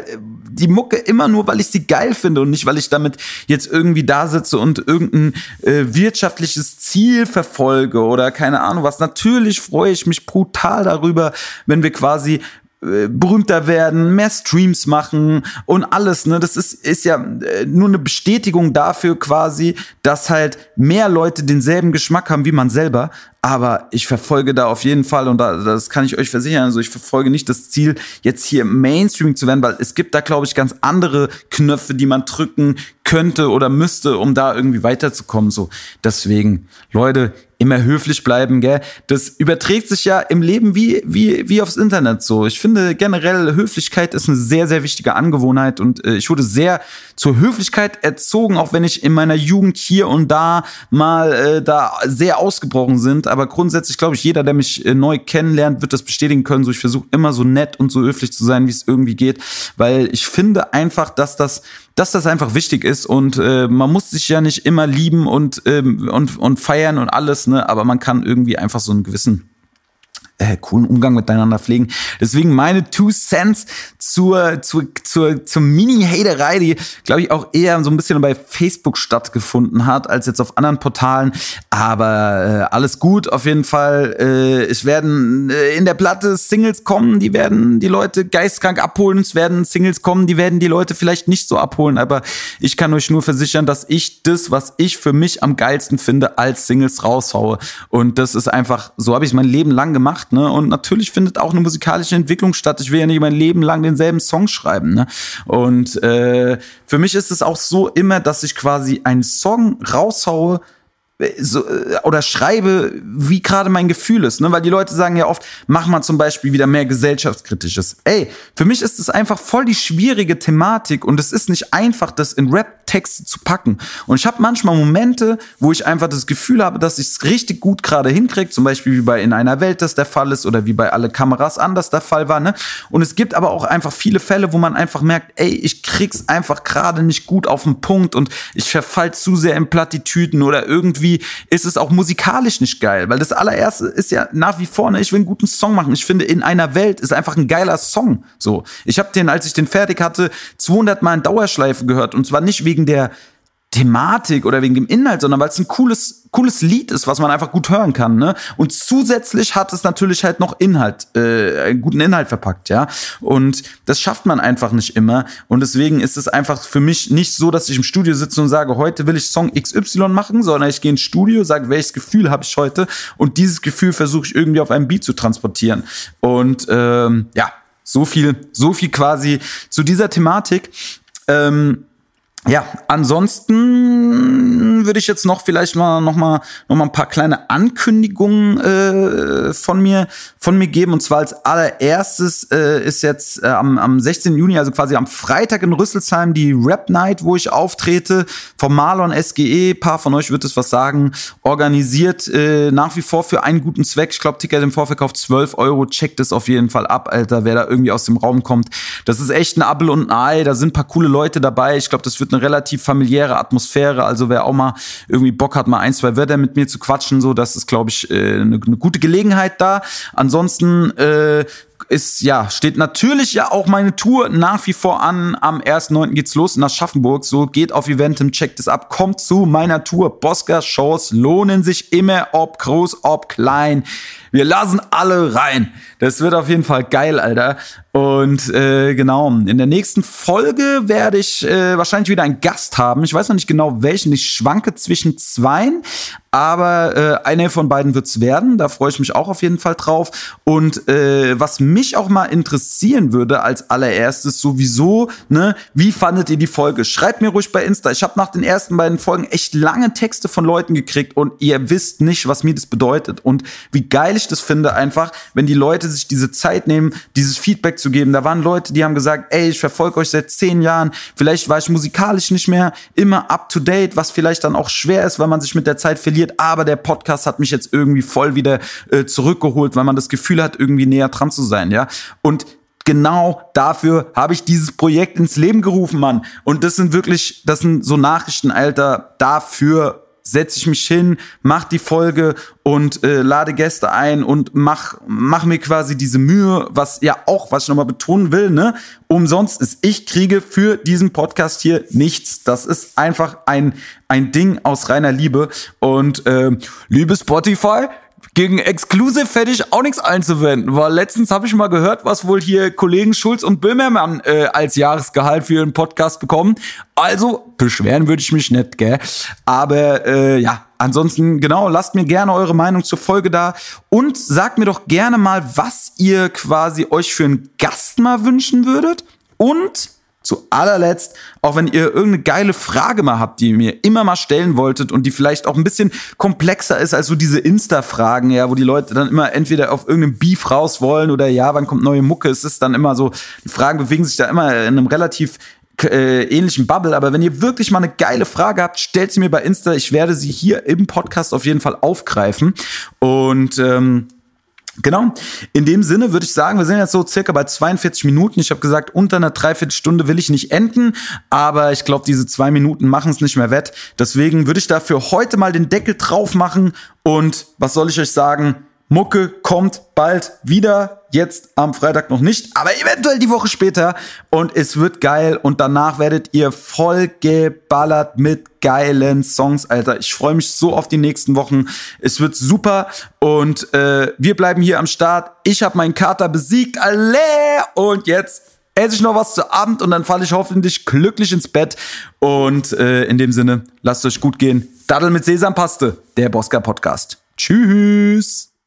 Speaker 1: die Mucke immer nur, weil ich sie geil finde und nicht, weil ich damit jetzt irgendwie da sitze und irgendein äh, wirtschaftliches Ziel verfolge oder keine Ahnung was. Natürlich freue ich mich brutal darüber, wenn wir quasi äh, berühmter werden, mehr Streams machen und alles, ne? Das ist, ist ja äh, nur eine Bestätigung dafür quasi, dass halt mehr Leute denselben Geschmack haben wie man selber. Aber ich verfolge da auf jeden Fall, und das kann ich euch versichern, also ich verfolge nicht das Ziel, jetzt hier Mainstream zu werden, weil es gibt da, glaube ich, ganz andere Knöpfe, die man drücken könnte oder müsste, um da irgendwie weiterzukommen. So, deswegen, Leute, immer höflich bleiben, gell? Das überträgt sich ja im Leben wie, wie, wie aufs Internet so. Ich finde generell Höflichkeit ist eine sehr, sehr wichtige Angewohnheit und äh, ich wurde sehr zur Höflichkeit erzogen, auch wenn ich in meiner Jugend hier und da mal äh, da sehr ausgebrochen sind. Aber grundsätzlich glaube ich, jeder, der mich äh, neu kennenlernt, wird das bestätigen können. So, ich versuche immer so nett und so höflich zu sein, wie es irgendwie geht, weil ich finde einfach, dass das dass das einfach wichtig ist und äh, man muss sich ja nicht immer lieben und, ähm, und, und feiern und alles, ne? Aber man kann irgendwie einfach so einen gewissen äh, coolen Umgang miteinander pflegen. Deswegen meine Two Cents zur, zur, zur, zur Mini-Haterei, die, glaube ich, auch eher so ein bisschen bei Facebook stattgefunden hat, als jetzt auf anderen Portalen. Aber äh, alles gut, auf jeden Fall. Äh, es werden äh, in der Platte Singles kommen, die werden die Leute geistkrank abholen. Es werden Singles kommen, die werden die Leute vielleicht nicht so abholen. Aber ich kann euch nur versichern, dass ich das, was ich für mich am geilsten finde, als Singles raushaue. Und das ist einfach, so habe ich mein Leben lang gemacht gemacht, ne? Und natürlich findet auch eine musikalische Entwicklung statt. Ich will ja nicht mein Leben lang denselben Song schreiben, ne? Und äh, für mich ist es auch so immer, dass ich quasi einen Song raushaue, so, äh, oder schreibe, wie gerade mein Gefühl ist, ne? Weil die Leute sagen ja oft, mach mal zum Beispiel wieder mehr gesellschaftskritisches. Ey, für mich ist es einfach voll die schwierige Thematik und es ist nicht einfach, das in Rap-Texte zu packen. Und ich habe manchmal Momente, wo ich einfach das Gefühl habe, dass ich es richtig gut gerade hinkriege, zum Beispiel wie bei In einer Welt das der Fall ist oder wie bei Alle Kameras anders der Fall war, ne? Und es gibt aber auch einfach viele Fälle, wo man einfach merkt, ey, ich krieg's einfach gerade nicht gut auf den Punkt und ich verfall zu sehr in Plattitüden oder irgendwie irgendwie ist es auch musikalisch nicht geil, weil das allererste ist ja nach wie vor, ne, ich will einen guten Song machen. Ich finde, in einer Welt ist einfach ein geiler Song. So, ich habe den, als ich den fertig hatte, 200 Mal in Dauerschleife gehört und zwar nicht wegen der Thematik oder wegen dem Inhalt, sondern weil es ein cooles, cooles Lied ist, was man einfach gut hören kann. Ne? Und zusätzlich hat es natürlich halt noch Inhalt, äh, einen guten Inhalt verpackt, ja. Und das schafft man einfach nicht immer. Und deswegen ist es einfach für mich nicht so, dass ich im Studio sitze und sage, heute will ich Song XY machen, sondern ich gehe ins Studio, sage, welches Gefühl habe ich heute und dieses Gefühl versuche ich irgendwie auf einem Beat zu transportieren. Und ähm, ja, so viel, so viel quasi zu dieser Thematik. Ähm, ja, ansonsten würde ich jetzt noch vielleicht mal noch mal noch mal ein paar kleine Ankündigungen äh, von mir von mir geben und zwar als allererstes äh, ist jetzt äh, am, am 16. Juni, also quasi am Freitag in Rüsselsheim die Rap Night, wo ich auftrete vom Marlon SGE, paar von euch wird es was sagen, organisiert äh, nach wie vor für einen guten Zweck. Ich glaube Ticket im Vorverkauf 12 Euro, checkt es auf jeden Fall ab, Alter, wer da irgendwie aus dem Raum kommt. Das ist echt ein Apple und ein Ei, da sind ein paar coole Leute dabei. Ich glaube, das wird eine relativ familiäre Atmosphäre. Also wer auch mal irgendwie Bock hat, mal ein, zwei Wörter mit mir zu quatschen, so, das ist, glaube ich, äh, eine, gute Gelegenheit da. Ansonsten äh, ist, ja, steht natürlich ja auch meine Tour nach wie vor an. Am 1.9. geht's los in Aschaffenburg. So geht auf Eventim, checkt es ab. Kommt zu meiner Tour. Bosca-Shows lohnen sich immer, ob groß, ob klein. Wir lassen alle rein. Das wird auf jeden Fall geil, Alter. Und äh, genau, in der nächsten Folge werde ich äh, wahrscheinlich wieder einen Gast haben. Ich weiß noch nicht genau welchen. Ich schwanke zwischen zweien, aber äh, eine von beiden wird's werden. Da freue ich mich auch auf jeden Fall drauf. Und äh, was mich auch mal interessieren würde als allererstes sowieso, ne, wie fandet ihr die Folge? Schreibt mir ruhig bei Insta. Ich habe nach den ersten beiden Folgen echt lange Texte von Leuten gekriegt und ihr wisst nicht, was mir das bedeutet und wie geil ich das finde einfach, wenn die Leute sich diese Zeit nehmen, dieses Feedback zu geben. Da waren Leute, die haben gesagt, ey, ich verfolge euch seit zehn Jahren. Vielleicht war ich musikalisch nicht mehr immer up to date, was vielleicht dann auch schwer ist, weil man sich mit der Zeit verliert. Aber der Podcast hat mich jetzt irgendwie voll wieder äh, zurückgeholt, weil man das Gefühl hat, irgendwie näher dran zu sein, ja. Und genau dafür habe ich dieses Projekt ins Leben gerufen, Mann. Und das sind wirklich, das sind so Nachrichten, Alter, dafür setze ich mich hin, mach die Folge und äh, lade Gäste ein und mach, mach mir quasi diese Mühe, was ja auch, was ich nochmal betonen will, ne, umsonst ist. Ich kriege für diesen Podcast hier nichts. Das ist einfach ein, ein Ding aus reiner Liebe. Und äh, liebe Spotify, gegen Exclusive hätte ich auch nichts einzuwenden, weil letztens habe ich mal gehört, was wohl hier Kollegen Schulz und Böhmermann äh, als Jahresgehalt für ihren Podcast bekommen. Also beschweren würde ich mich nicht, gell? Aber äh, ja, ansonsten genau, lasst mir gerne eure Meinung zur Folge da und sagt mir doch gerne mal, was ihr quasi euch für einen Gast mal wünschen würdet und zu allerletzt, auch wenn ihr irgendeine geile Frage mal habt, die ihr mir immer mal stellen wolltet und die vielleicht auch ein bisschen komplexer ist als so diese Insta-Fragen, ja, wo die Leute dann immer entweder auf irgendeinem Beef raus wollen oder ja, wann kommt neue Mucke? Es ist dann immer so, die Fragen bewegen sich da immer in einem relativ äh, ähnlichen Bubble. Aber wenn ihr wirklich mal eine geile Frage habt, stellt sie mir bei Insta. Ich werde sie hier im Podcast auf jeden Fall aufgreifen. Und ähm, Genau. In dem Sinne würde ich sagen, wir sind jetzt so circa bei 42 Minuten. Ich habe gesagt, unter einer Dreiviertelstunde will ich nicht enden, aber ich glaube, diese zwei Minuten machen es nicht mehr wett. Deswegen würde ich dafür heute mal den Deckel drauf machen und was soll ich euch sagen? Mucke kommt bald wieder. Jetzt am Freitag noch nicht, aber eventuell die Woche später. Und es wird geil. Und danach werdet ihr voll geballert mit geilen Songs, Alter. Ich freue mich so auf die nächsten Wochen. Es wird super. Und äh, wir bleiben hier am Start. Ich habe meinen Kater besiegt. Alle! Und jetzt esse ich noch was zu Abend und dann falle ich hoffentlich glücklich ins Bett. Und äh, in dem Sinne, lasst euch gut gehen. Daddel mit Sesampaste, der Bosca Podcast. Tschüss.